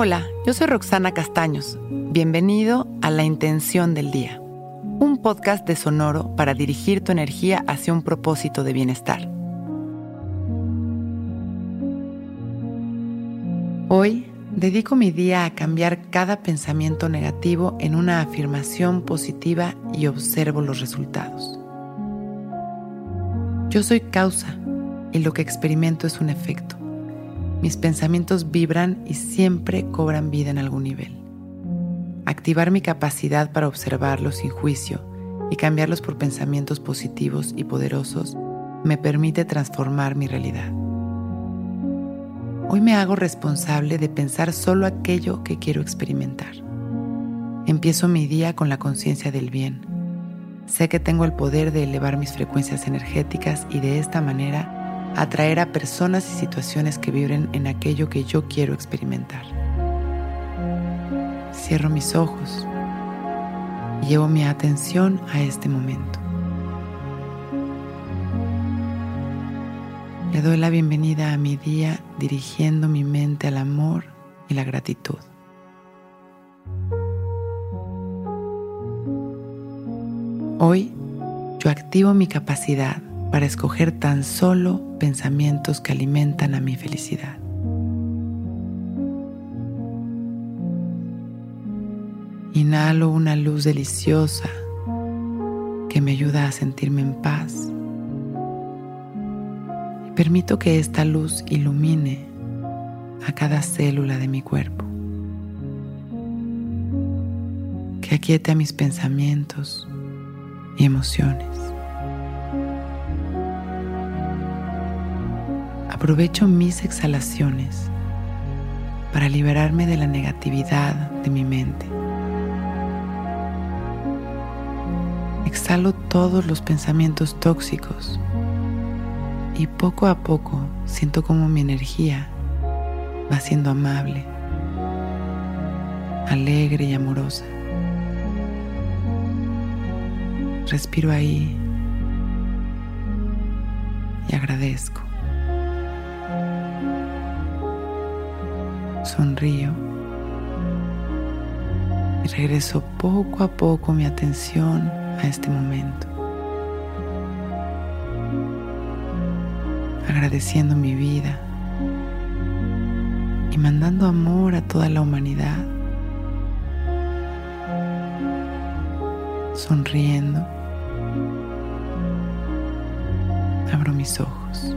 Hola, yo soy Roxana Castaños. Bienvenido a La Intención del Día, un podcast de Sonoro para dirigir tu energía hacia un propósito de bienestar. Hoy dedico mi día a cambiar cada pensamiento negativo en una afirmación positiva y observo los resultados. Yo soy causa y lo que experimento es un efecto. Mis pensamientos vibran y siempre cobran vida en algún nivel. Activar mi capacidad para observarlos sin juicio y cambiarlos por pensamientos positivos y poderosos me permite transformar mi realidad. Hoy me hago responsable de pensar solo aquello que quiero experimentar. Empiezo mi día con la conciencia del bien. Sé que tengo el poder de elevar mis frecuencias energéticas y de esta manera atraer a personas y situaciones que vibren en aquello que yo quiero experimentar. Cierro mis ojos y llevo mi atención a este momento. Le doy la bienvenida a mi día dirigiendo mi mente al amor y la gratitud. Hoy yo activo mi capacidad para escoger tan solo pensamientos que alimentan a mi felicidad. Inhalo una luz deliciosa que me ayuda a sentirme en paz. Permito que esta luz ilumine a cada célula de mi cuerpo. Que aquiete a mis pensamientos y emociones. Aprovecho mis exhalaciones para liberarme de la negatividad de mi mente. Exhalo todos los pensamientos tóxicos y poco a poco siento como mi energía va siendo amable, alegre y amorosa. Respiro ahí y agradezco. Sonrío. Y regreso poco a poco mi atención a este momento, agradeciendo mi vida. Y mandando amor a toda la humanidad, sonriendo, abro mis ojos.